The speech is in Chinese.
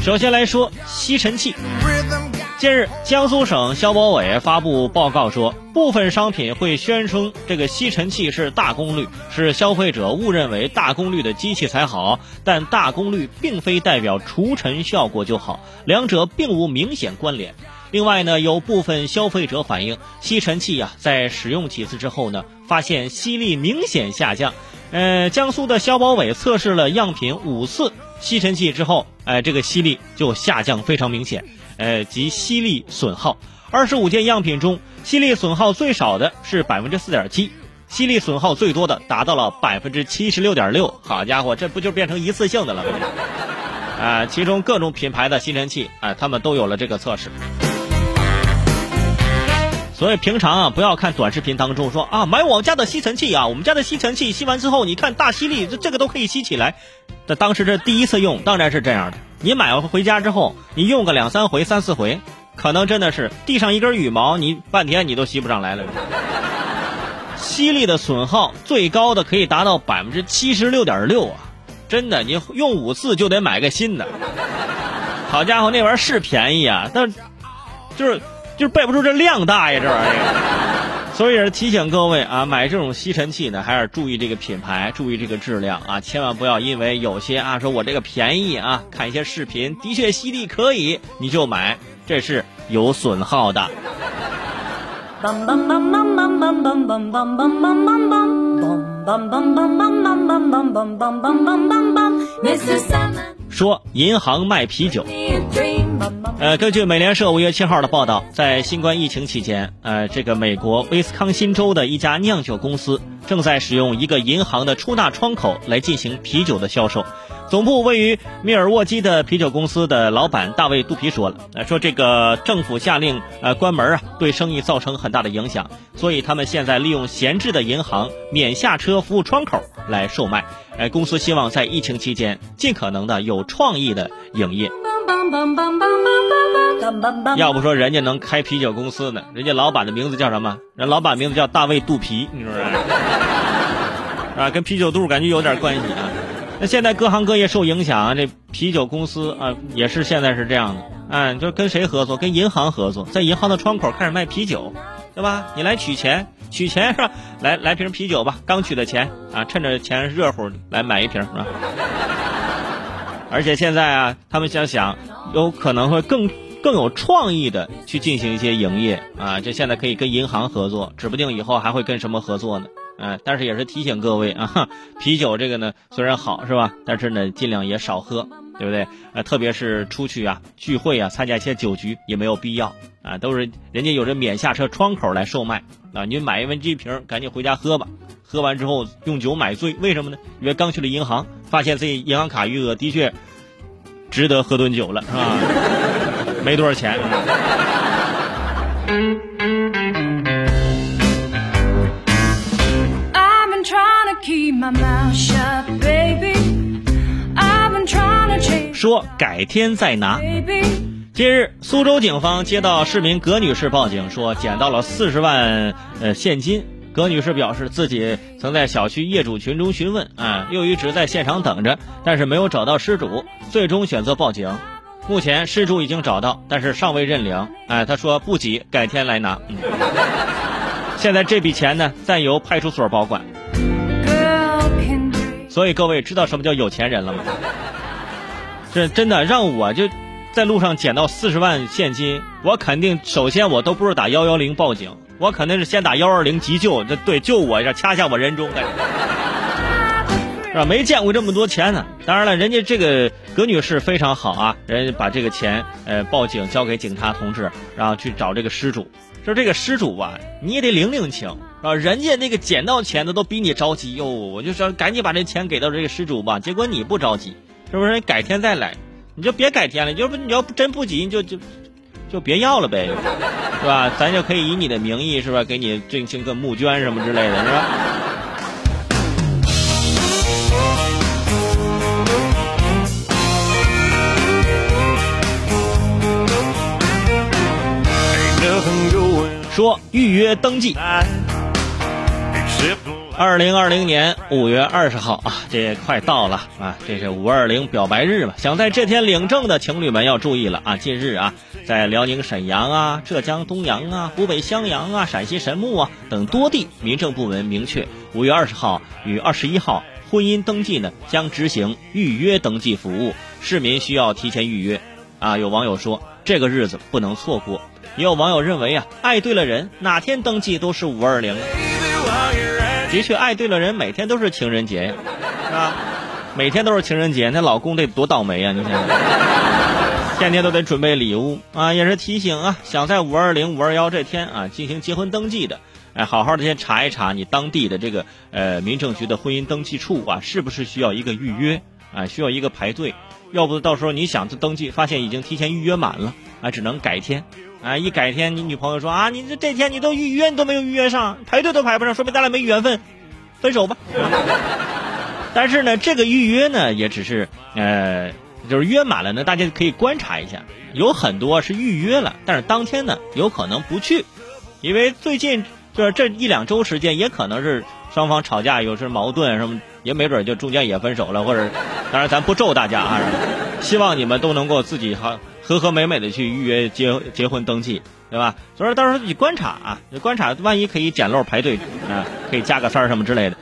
首先来说吸尘器。近日，江苏省消保委发布报告说，部分商品会宣称这个吸尘器是大功率，是消费者误认为大功率的机器才好。但大功率并非代表除尘效果就好，两者并无明显关联。另外呢，有部分消费者反映，吸尘器啊在使用几次之后呢，发现吸力明显下降。呃，江苏的消保委测试了样品五次吸尘器之后，哎，这个吸力就下降非常明显。呃，及吸力损耗，二十五件样品中，吸力损耗最少的是百分之四点七，吸力损耗最多的达到了百分之七十六点六。好家伙，这不就变成一次性的了吗？啊，其中各种品牌的吸尘器，啊，他们都有了这个测试。所以平常啊，不要看短视频当中说啊，买我家的吸尘器啊，我们家的吸尘器吸完之后，你看大吸力，这这个都可以吸起来。这当时这第一次用，当然是这样的。你买回家之后，你用个两三回、三四回，可能真的是地上一根羽毛，你半天你都吸不上来了。吸力的损耗最高的可以达到百分之七十六点六啊！真的，你用五次就得买个新的。好家伙，那玩意儿是便宜啊，但就是就是背不住这量大呀，这玩意儿。所以也是提醒各位啊，买这种吸尘器呢，还是注意这个品牌，注意这个质量啊，千万不要因为有些啊说我这个便宜啊，看一些视频的确吸力可以，你就买，这是有损耗的。说银行卖啤酒。呃，根据美联社五月七号的报道，在新冠疫情期间，呃，这个美国威斯康辛州的一家酿酒公司正在使用一个银行的出纳窗口来进行啤酒的销售。总部位于密尔沃基的啤酒公司的老板大卫·杜皮说了，呃，说这个政府下令呃关门啊，对生意造成很大的影响，所以他们现在利用闲置的银行免下车服务窗口来售卖。呃，公司希望在疫情期间尽可能的有创意的营业。要不说人家能开啤酒公司呢？人家老板的名字叫什么？人老板名字叫大卫肚皮，你说是？啊，跟啤酒肚感觉有点关系啊。那现在各行各业受影响啊，这啤酒公司啊也是现在是这样的。嗯，就跟谁合作？跟银行合作，在银行的窗口开始卖啤酒，对吧？你来取钱，取钱是吧？来来瓶啤酒吧，刚取的钱啊，趁着钱热乎来买一瓶是吧？而且现在啊，他们想想，有可能会更更有创意的去进行一些营业啊。这现在可以跟银行合作，指不定以后还会跟什么合作呢？嗯，但是也是提醒各位啊，啤酒这个呢虽然好是吧，但是呢尽量也少喝，对不对？啊，特别是出去啊聚会啊，参加一些酒局也没有必要啊。都是人家有着免下车窗口来售卖啊，你买一温这瓶，赶紧回家喝吧。喝完之后用酒买醉，为什么呢？因为刚去了银行，发现自己银行卡余额的确值得喝顿酒了，是吧？没多少钱。说改天再拿。近日，苏州警方接到市民葛女士报警，说捡到了四十万呃现金。葛女士表示，自己曾在小区业主群中询问，啊，又一直在现场等着，但是没有找到失主，最终选择报警。目前失主已经找到，但是尚未认领。哎，他说不急，改天来拿。现在这笔钱呢，暂由派出所保管。所以各位知道什么叫有钱人了吗？这真的让我就在路上捡到四十万现金，我肯定首先我都不是打幺幺零报警。我肯定是先打幺二零急救，这对救我一下，掐下我人中，是吧？没见过这么多钱呢。当然了，人家这个葛女士非常好啊，人家把这个钱呃报警交给警察同志，然后去找这个失主。说这个失主吧，你也得领领情，啊？人家那个捡到钱的都比你着急哟，我就说赶紧把这钱给到这个失主吧。结果你不着急，是不是？改天再来，你就别改天了。要不你要不真不急，你就就。就别要了呗，是吧？咱就可以以你的名义，是吧？给你进行个募捐什么之类的，是吧？说预约登记。二零二零年五月二十号啊，这也快到了啊！这是五二零表白日嘛，想在这天领证的情侣们要注意了啊！近日啊，在辽宁沈阳啊、浙江东阳啊、湖北襄阳啊、陕西神木啊等多地，民政部门明确，五月二十号与二十一号婚姻登记呢将执行预约登记服务，市民需要提前预约。啊，有网友说这个日子不能错过，也有网友认为啊，爱对了人，哪天登记都是五二零。的确，爱对了人，每天都是情人节呀，是吧？每天都是情人节，那老公得多倒霉啊！你想想，天天都得准备礼物啊，也是提醒啊，想在五二零、五二幺这天啊进行结婚登记的，哎，好好的先查一查你当地的这个呃民政局的婚姻登记处啊，是不是需要一个预约啊，需要一个排队，要不到时候你想去登记，发现已经提前预约满了啊，只能改天。啊，一改天，你女朋友说啊，你这这天你都预约，你都没有预约上，排队都排不上，说明咱俩没缘分，分手吧。但是呢，这个预约呢，也只是呃，就是约满了呢，大家可以观察一下，有很多是预约了，但是当天呢，有可能不去，因为最近就是这一两周时间，也可能是双方吵架，有时矛盾什么，也没准就中间也分手了，或者，当然咱不咒大家啊，希望你们都能够自己哈。和和美美的去预约结结婚登记，对吧？所以到时候你观察啊，你观察，万一可以捡漏排队啊，可以加个三儿什么之类的。